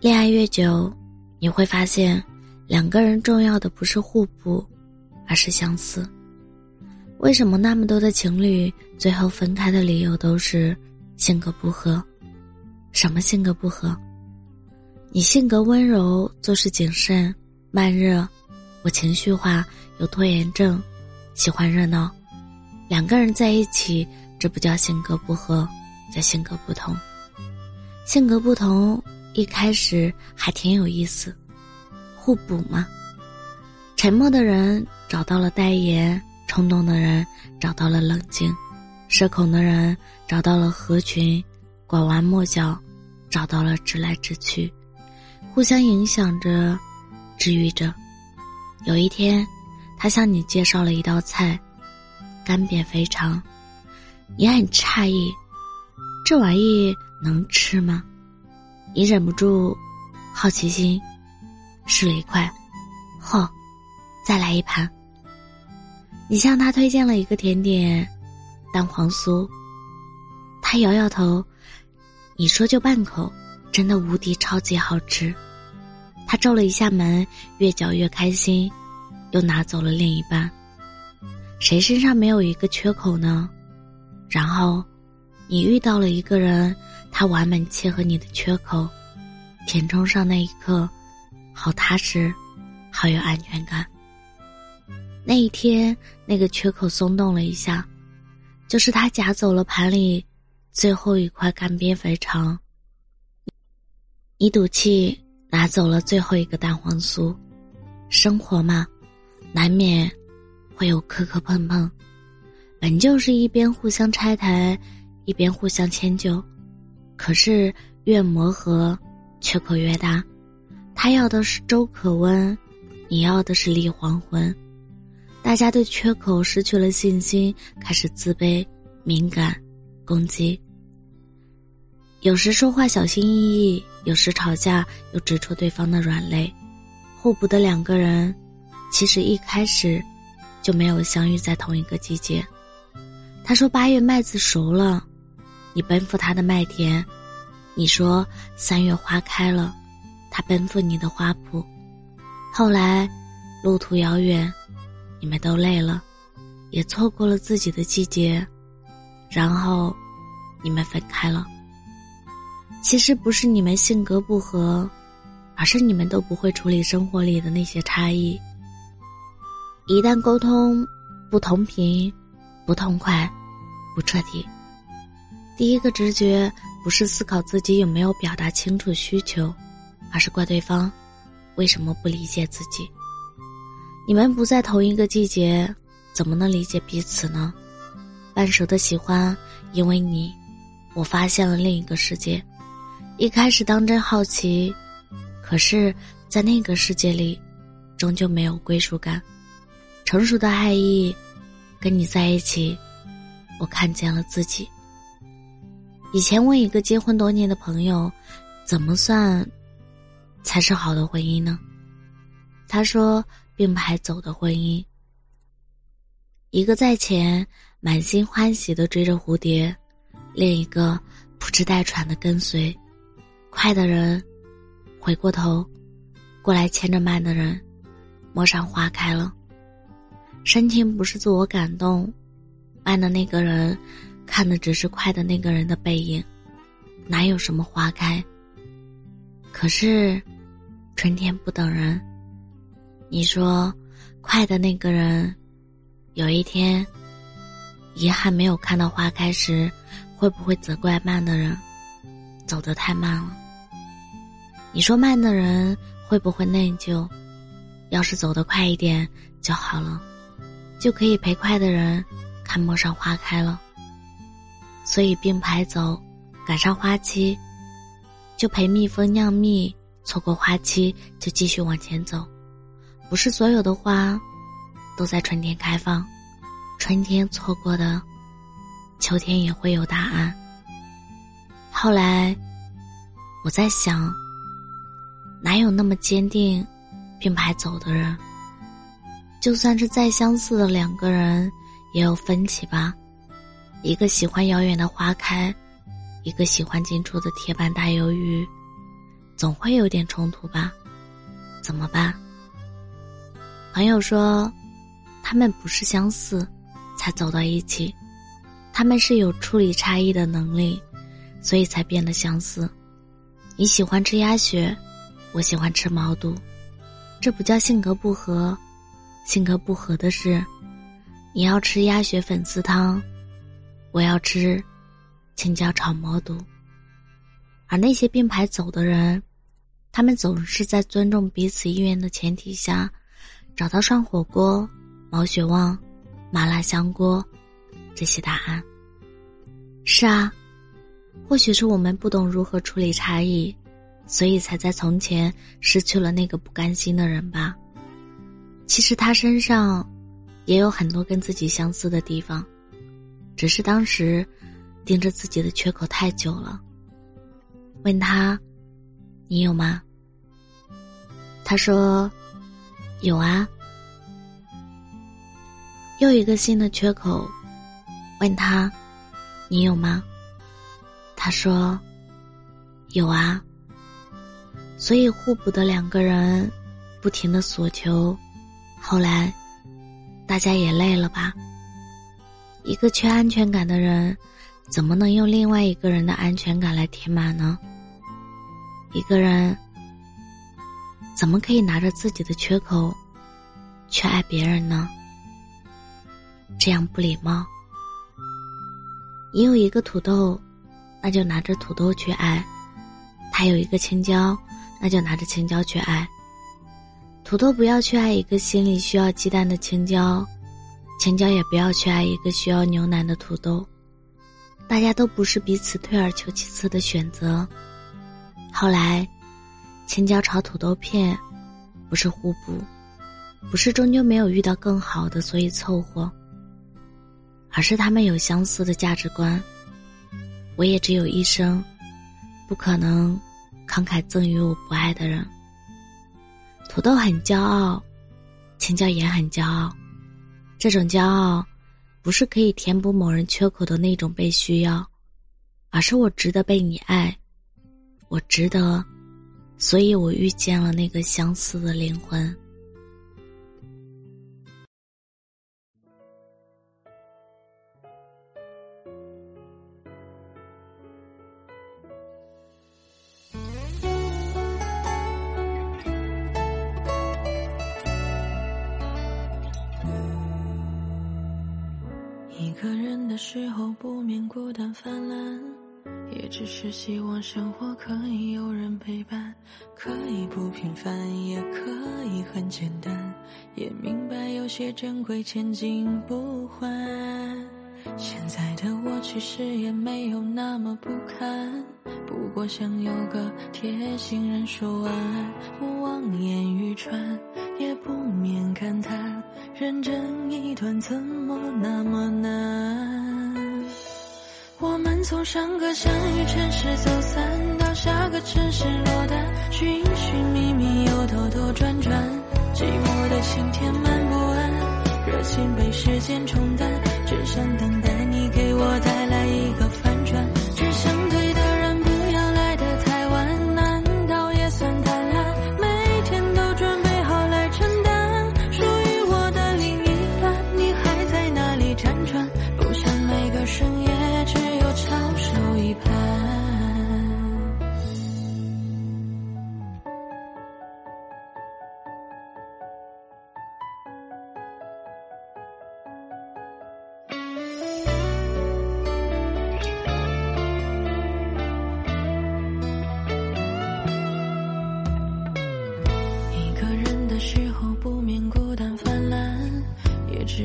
恋爱越久，你会发现，两个人重要的不是互补，而是相似。为什么那么多的情侣最后分开的理由都是性格不合？什么性格不合？你性格温柔，做事谨慎、慢热；我情绪化，有拖延症，喜欢热闹。两个人在一起，这不叫性格不合，叫性格不同。性格不同。一开始还挺有意思，互补嘛。沉默的人找到了代言，冲动的人找到了冷静，社恐的人找到了合群，拐弯抹角找到了直来直去，互相影响着，治愈着。有一天，他向你介绍了一道菜，干煸肥肠，你很诧异，这玩意能吃吗？你忍不住好奇心，试了一块，嚯，再来一盘。你向他推荐了一个甜点，蛋黄酥。他摇摇头，你说就半口，真的无敌超级好吃。他皱了一下眉，越嚼越开心，又拿走了另一半。谁身上没有一个缺口呢？然后，你遇到了一个人。他完美契合你的缺口，填充上那一刻，好踏实，好有安全感。那一天，那个缺口松动了一下，就是他夹走了盘里最后一块干煸肥肠。你赌气拿走了最后一个蛋黄酥。生活嘛，难免会有磕磕碰碰，本就是一边互相拆台，一边互相迁就。可是越磨合，缺口越大。他要的是粥可温，你要的是立黄昏。大家对缺口失去了信心，开始自卑、敏感、攻击。有时说话小心翼翼，有时吵架又指出对方的软肋。互补的两个人，其实一开始就没有相遇在同一个季节。他说八月麦子熟了。你奔赴他的麦田，你说三月花开了，他奔赴你的花圃。后来，路途遥远，你们都累了，也错过了自己的季节，然后，你们分开了。其实不是你们性格不合，而是你们都不会处理生活里的那些差异。一旦沟通不同频、不痛快、不彻底。第一个直觉不是思考自己有没有表达清楚需求，而是怪对方为什么不理解自己。你们不在同一个季节，怎么能理解彼此呢？半熟的喜欢，因为你，我发现了另一个世界。一开始当真好奇，可是，在那个世界里，终究没有归属感。成熟的爱意，跟你在一起，我看见了自己。以前问一个结婚多年的朋友，怎么算才是好的婚姻呢？他说并排走的婚姻。一个在前满心欢喜的追着蝴蝶，另一个不知带喘的跟随。快的人回过头，过来牵着慢的人，陌上花开了。深情不是自我感动，慢的那个人。看的只是快的那个人的背影，哪有什么花开？可是，春天不等人。你说，快的那个人，有一天，遗憾没有看到花开时，会不会责怪慢的人，走得太慢了？你说慢的人会不会内疚？要是走得快一点就好了，就可以陪快的人看陌上花开了。所以并排走，赶上花期，就陪蜜蜂酿蜜；错过花期，就继续往前走。不是所有的花，都在春天开放。春天错过的，秋天也会有答案。后来，我在想，哪有那么坚定，并排走的人？就算是再相似的两个人，也有分歧吧。一个喜欢遥远的花开，一个喜欢近处的铁板大鱿鱼。总会有点冲突吧？怎么办？朋友说，他们不是相似才走到一起，他们是有处理差异的能力，所以才变得相似。你喜欢吃鸭血，我喜欢吃毛肚，这不叫性格不合，性格不合的是，你要吃鸭血粉丝汤，我要吃青椒炒毛肚。而那些并排走的人，他们总是在尊重彼此意愿的前提下，找到涮火锅、毛血旺、麻辣香锅这些答案。是啊。或许是我们不懂如何处理差异，所以才在从前失去了那个不甘心的人吧。其实他身上也有很多跟自己相似的地方，只是当时盯着自己的缺口太久了。问他：“你有吗？”他说：“有啊。”又一个新的缺口，问他：“你有吗？”他说：“有啊。”所以互补的两个人，不停的索求，后来，大家也累了吧？一个缺安全感的人，怎么能用另外一个人的安全感来填满呢？一个人，怎么可以拿着自己的缺口，去爱别人呢？这样不礼貌。你有一个土豆。那就拿着土豆去爱，他有一个青椒，那就拿着青椒去爱。土豆不要去爱一个心里需要鸡蛋的青椒，青椒也不要去爱一个需要牛奶的土豆。大家都不是彼此退而求其次的选择。后来，青椒炒土豆片，不是互补，不是终究没有遇到更好的所以凑合，而是他们有相似的价值观。我也只有一生，不可能慷慨赠予我不爱的人。土豆很骄傲，青椒也很骄傲。这种骄傲，不是可以填补某人缺口的那种被需要，而是我值得被你爱，我值得，所以我遇见了那个相似的灵魂。一个人的时候不免孤单泛滥，也只是希望生活可以有人陪伴，可以不平凡，也可以很简单，也明白有些珍贵千金不换。现在的我其实也没有那么不堪，不过想有个贴心人说晚安。我望眼欲穿，也不免感叹，认真一段怎么那么难？我们从上个相遇城市走散，到下个城市落单，寻寻觅觅又兜兜转转，寂寞的心填满不安，热情被时间冲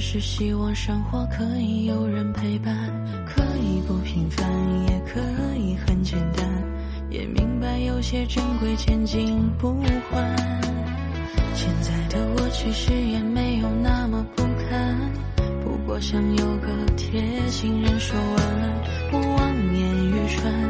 是希望生活可以有人陪伴，可以不平凡，也可以很简单。也明白有些珍贵千金不换。现在的我其实也没有那么不堪，不过想有个贴心人说晚安。我望眼欲穿，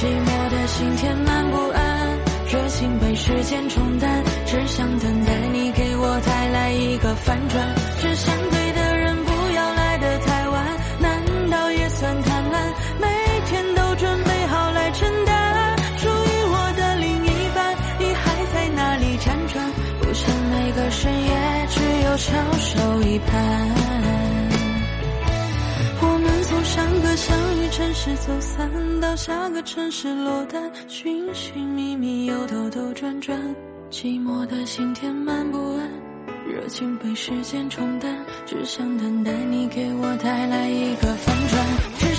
寂寞的心填满不安。热。情被时间冲淡，只想等待你给我带来一个反转。只想对的人不要来的太晚，难道也算贪婪？每天都准备好来承担，属于我的另一半，你还在哪里辗转？不想每个深夜只有翘首以盼。上个相遇城市走散，到下个城市落单，寻寻觅觅又兜兜转转，寂寞的心填满不安，热情被时间冲淡，只想等待你给我带来一个反转，